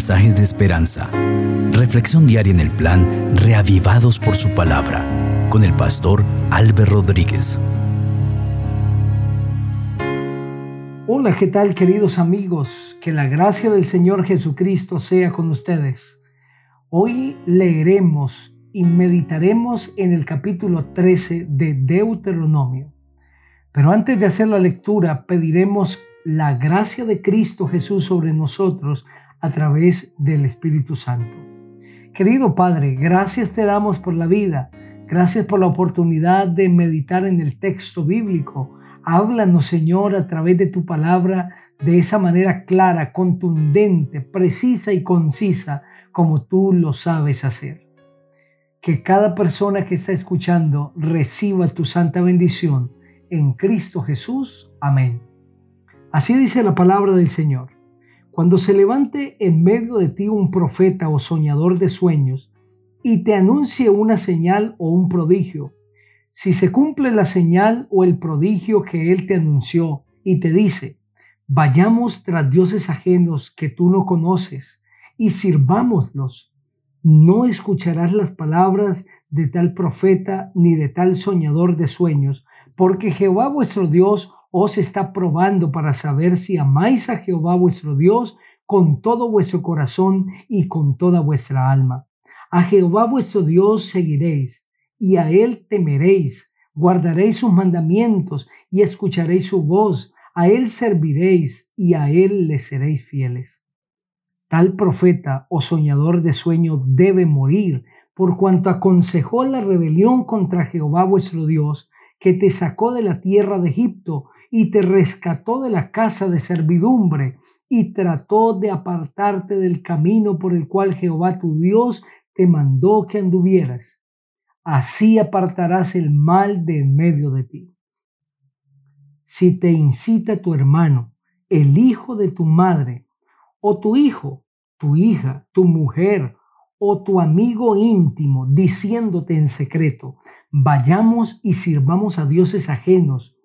mensajes de esperanza. Reflexión diaria en el plan Reavivados por su palabra con el pastor Álvaro Rodríguez. Hola, ¿qué tal queridos amigos? Que la gracia del Señor Jesucristo sea con ustedes. Hoy leeremos y meditaremos en el capítulo 13 de Deuteronomio. Pero antes de hacer la lectura, pediremos la gracia de Cristo Jesús sobre nosotros a través del Espíritu Santo. Querido Padre, gracias te damos por la vida, gracias por la oportunidad de meditar en el texto bíblico. Háblanos, Señor, a través de tu palabra de esa manera clara, contundente, precisa y concisa como tú lo sabes hacer. Que cada persona que está escuchando reciba tu santa bendición en Cristo Jesús. Amén. Así dice la palabra del Señor. Cuando se levante en medio de ti un profeta o soñador de sueños y te anuncie una señal o un prodigio, si se cumple la señal o el prodigio que él te anunció y te dice, vayamos tras dioses ajenos que tú no conoces y sirvámoslos, no escucharás las palabras de tal profeta ni de tal soñador de sueños, porque Jehová vuestro Dios os está probando para saber si amáis a Jehová vuestro Dios con todo vuestro corazón y con toda vuestra alma. A Jehová vuestro Dios seguiréis y a él temeréis, guardaréis sus mandamientos y escucharéis su voz, a él serviréis y a él le seréis fieles. Tal profeta o soñador de sueño debe morir, por cuanto aconsejó la rebelión contra Jehová vuestro Dios, que te sacó de la tierra de Egipto y te rescató de la casa de servidumbre y trató de apartarte del camino por el cual Jehová tu Dios te mandó que anduvieras. Así apartarás el mal de en medio de ti. Si te incita tu hermano, el hijo de tu madre, o tu hijo, tu hija, tu mujer, o tu amigo íntimo, diciéndote en secreto, vayamos y sirvamos a dioses ajenos,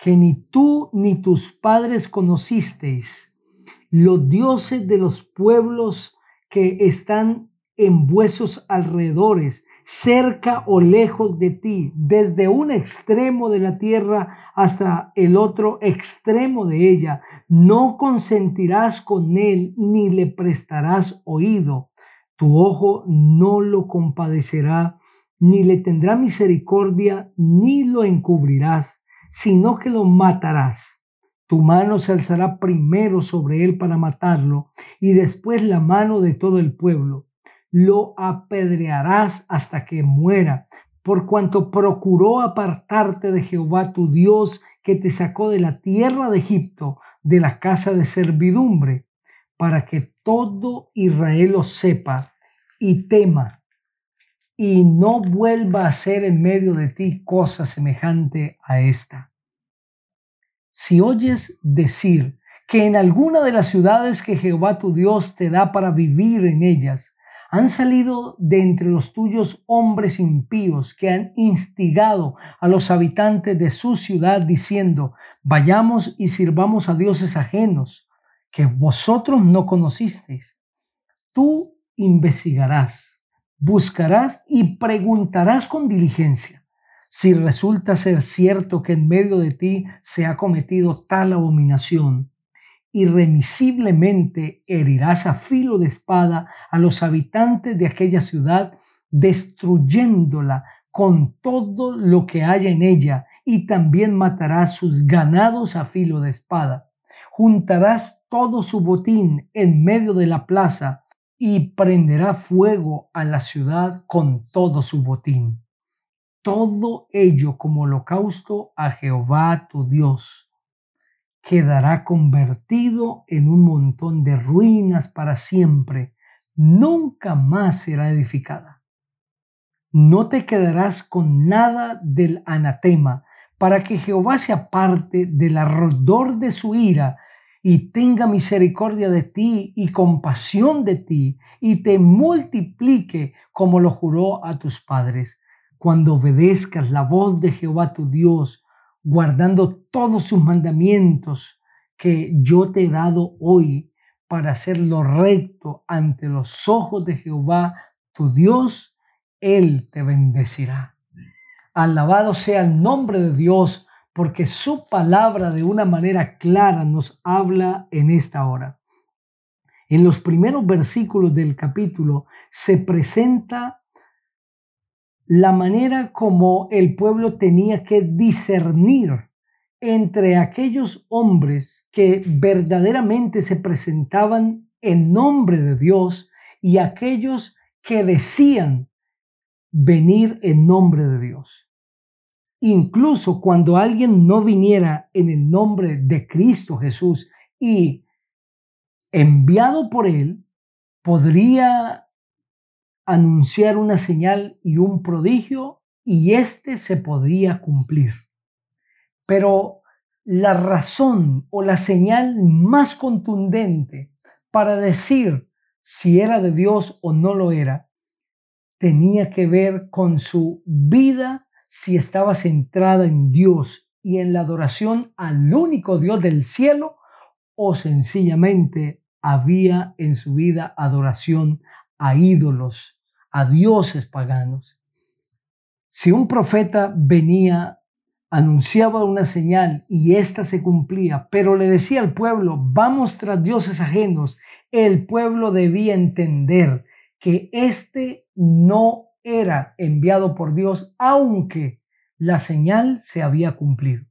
que ni tú ni tus padres conocisteis, los dioses de los pueblos que están en vuestros alrededores, cerca o lejos de ti, desde un extremo de la tierra hasta el otro extremo de ella. No consentirás con él ni le prestarás oído. Tu ojo no lo compadecerá, ni le tendrá misericordia, ni lo encubrirás sino que lo matarás. Tu mano se alzará primero sobre él para matarlo, y después la mano de todo el pueblo. Lo apedrearás hasta que muera, por cuanto procuró apartarte de Jehová tu Dios, que te sacó de la tierra de Egipto, de la casa de servidumbre, para que todo Israel lo sepa y tema y no vuelva a hacer en medio de ti cosa semejante a esta. Si oyes decir que en alguna de las ciudades que Jehová tu Dios te da para vivir en ellas, han salido de entre los tuyos hombres impíos que han instigado a los habitantes de su ciudad diciendo, vayamos y sirvamos a dioses ajenos que vosotros no conocisteis. Tú investigarás buscarás y preguntarás con diligencia si resulta ser cierto que en medio de ti se ha cometido tal abominación. Irremisiblemente herirás a filo de espada a los habitantes de aquella ciudad, destruyéndola con todo lo que haya en ella, y también matarás sus ganados a filo de espada. Juntarás todo su botín en medio de la plaza, y prenderá fuego a la ciudad con todo su botín. Todo ello como holocausto a Jehová tu Dios. Quedará convertido en un montón de ruinas para siempre. Nunca más será edificada. No te quedarás con nada del anatema, para que Jehová se aparte del ardor de su ira y tenga misericordia de ti y compasión de ti y te multiplique como lo juró a tus padres, cuando obedezcas la voz de Jehová tu Dios, guardando todos sus mandamientos que yo te he dado hoy, para hacer lo recto ante los ojos de Jehová, tu Dios, Él te bendecirá. Alabado sea el nombre de Dios, porque su palabra de una manera clara nos habla en esta hora. En los primeros versículos del capítulo se presenta la manera como el pueblo tenía que discernir entre aquellos hombres que verdaderamente se presentaban en nombre de Dios y aquellos que decían venir en nombre de Dios. Incluso cuando alguien no viniera en el nombre de Cristo Jesús y enviado por él, podría anunciar una señal y un prodigio y éste se podría cumplir. Pero la razón o la señal más contundente para decir si era de Dios o no lo era, tenía que ver con su vida, si estaba centrada en Dios y en la adoración al único Dios del cielo, o sencillamente había en su vida adoración a ídolos, a dioses paganos. Si un profeta venía anunciaba una señal y ésta se cumplía, pero le decía al pueblo, vamos tras dioses ajenos, el pueblo debía entender que éste no era enviado por Dios, aunque la señal se había cumplido.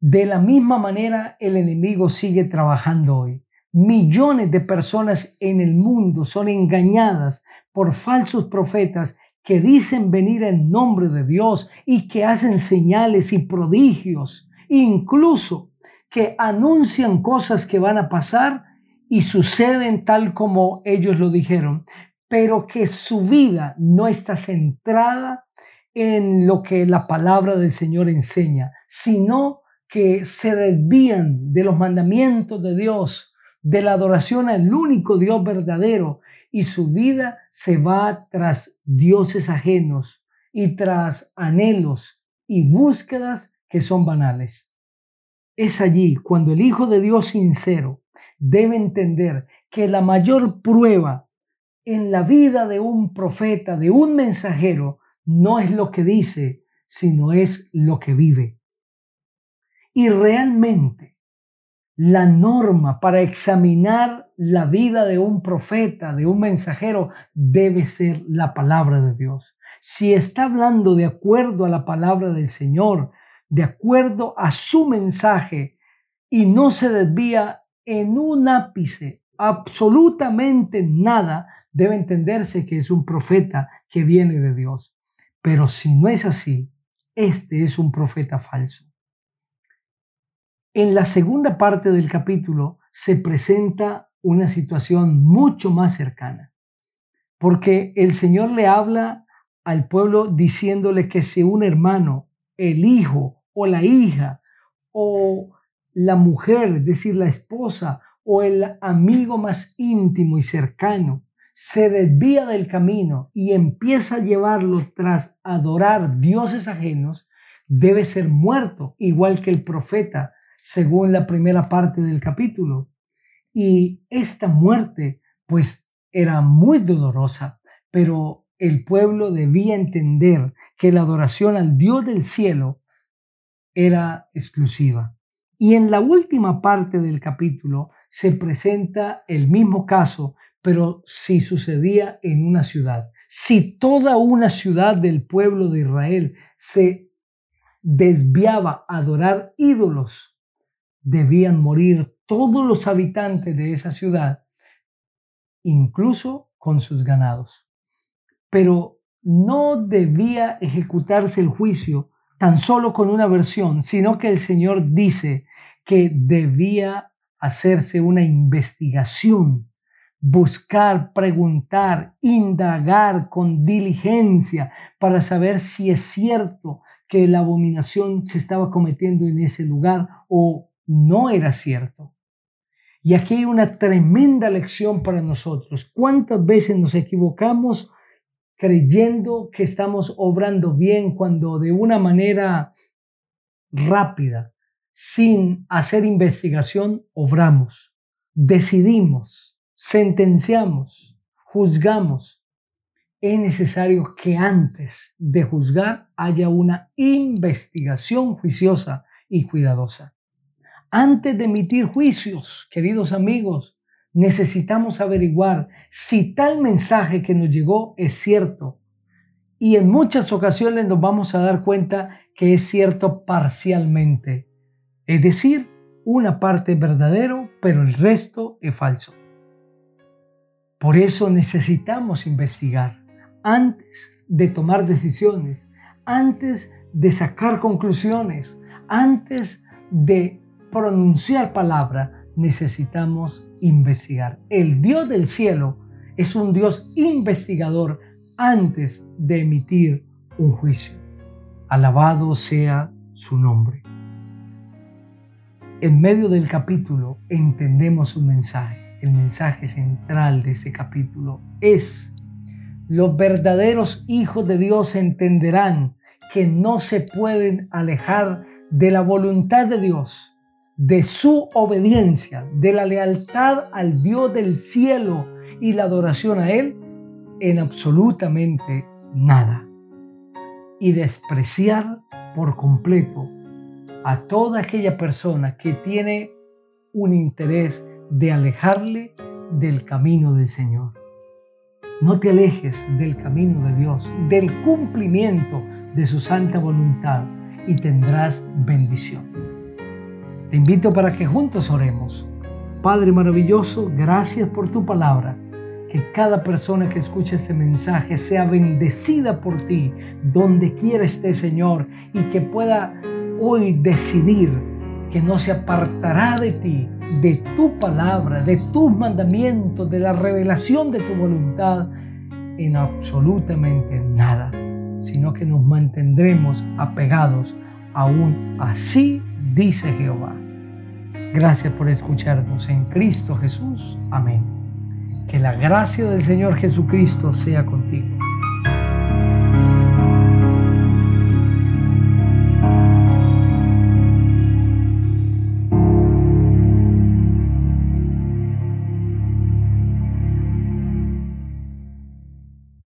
De la misma manera, el enemigo sigue trabajando hoy. Millones de personas en el mundo son engañadas por falsos profetas que dicen venir en nombre de Dios y que hacen señales y prodigios, incluso que anuncian cosas que van a pasar y suceden tal como ellos lo dijeron, pero que su vida no está centrada en lo que la palabra del Señor enseña, sino que se desvían de los mandamientos de Dios, de la adoración al único Dios verdadero y su vida se va tras dioses ajenos y tras anhelos y búsquedas que son banales. Es allí cuando el Hijo de Dios sincero debe entender que la mayor prueba en la vida de un profeta, de un mensajero, no es lo que dice, sino es lo que vive. Y realmente la norma para examinar la vida de un profeta, de un mensajero, debe ser la palabra de Dios. Si está hablando de acuerdo a la palabra del Señor, de acuerdo a su mensaje, y no se desvía en un ápice, absolutamente nada, debe entenderse que es un profeta que viene de Dios. Pero si no es así, este es un profeta falso. En la segunda parte del capítulo se presenta una situación mucho más cercana, porque el Señor le habla al pueblo diciéndole que si un hermano, el hijo o la hija o la mujer, es decir, la esposa o el amigo más íntimo y cercano, se desvía del camino y empieza a llevarlo tras adorar dioses ajenos, debe ser muerto, igual que el profeta según la primera parte del capítulo. Y esta muerte, pues, era muy dolorosa, pero el pueblo debía entender que la adoración al Dios del cielo era exclusiva. Y en la última parte del capítulo se presenta el mismo caso, pero si sucedía en una ciudad. Si toda una ciudad del pueblo de Israel se desviaba a adorar ídolos, debían morir todos los habitantes de esa ciudad, incluso con sus ganados. Pero no debía ejecutarse el juicio tan solo con una versión, sino que el Señor dice que debía hacerse una investigación, buscar, preguntar, indagar con diligencia para saber si es cierto que la abominación se estaba cometiendo en ese lugar o no era cierto. Y aquí hay una tremenda lección para nosotros. ¿Cuántas veces nos equivocamos creyendo que estamos obrando bien cuando de una manera rápida, sin hacer investigación, obramos? decidimos, sentenciamos, juzgamos, es necesario que antes de juzgar haya una investigación juiciosa y cuidadosa. Antes de emitir juicios, queridos amigos, necesitamos averiguar si tal mensaje que nos llegó es cierto. Y en muchas ocasiones nos vamos a dar cuenta que es cierto parcialmente. Es decir, una parte es verdadero, pero el resto es falso. Por eso necesitamos investigar antes de tomar decisiones, antes de sacar conclusiones, antes de pronunciar palabra, necesitamos investigar. El Dios del cielo es un Dios investigador antes de emitir un juicio. Alabado sea su nombre. En medio del capítulo entendemos un mensaje. El mensaje central de ese capítulo es los verdaderos hijos de Dios entenderán que no se pueden alejar de la voluntad de Dios, de su obediencia, de la lealtad al Dios del cielo y la adoración a Él en absolutamente nada. Y despreciar por completo a toda aquella persona que tiene un interés de alejarle del camino del Señor. No te alejes del camino de Dios, del cumplimiento de su santa voluntad y tendrás bendición. Te invito para que juntos oremos. Padre maravilloso, gracias por tu palabra. Que cada persona que escuche este mensaje sea bendecida por ti, donde quiera esté, Señor, y que pueda hoy decidir que no se apartará de ti, de tu palabra, de tus mandamientos, de la revelación de tu voluntad en absolutamente nada, sino que nos mantendremos apegados aún así, dice Jehová. Gracias por escucharnos en Cristo Jesús. Amén. Que la gracia del Señor Jesucristo sea contigo.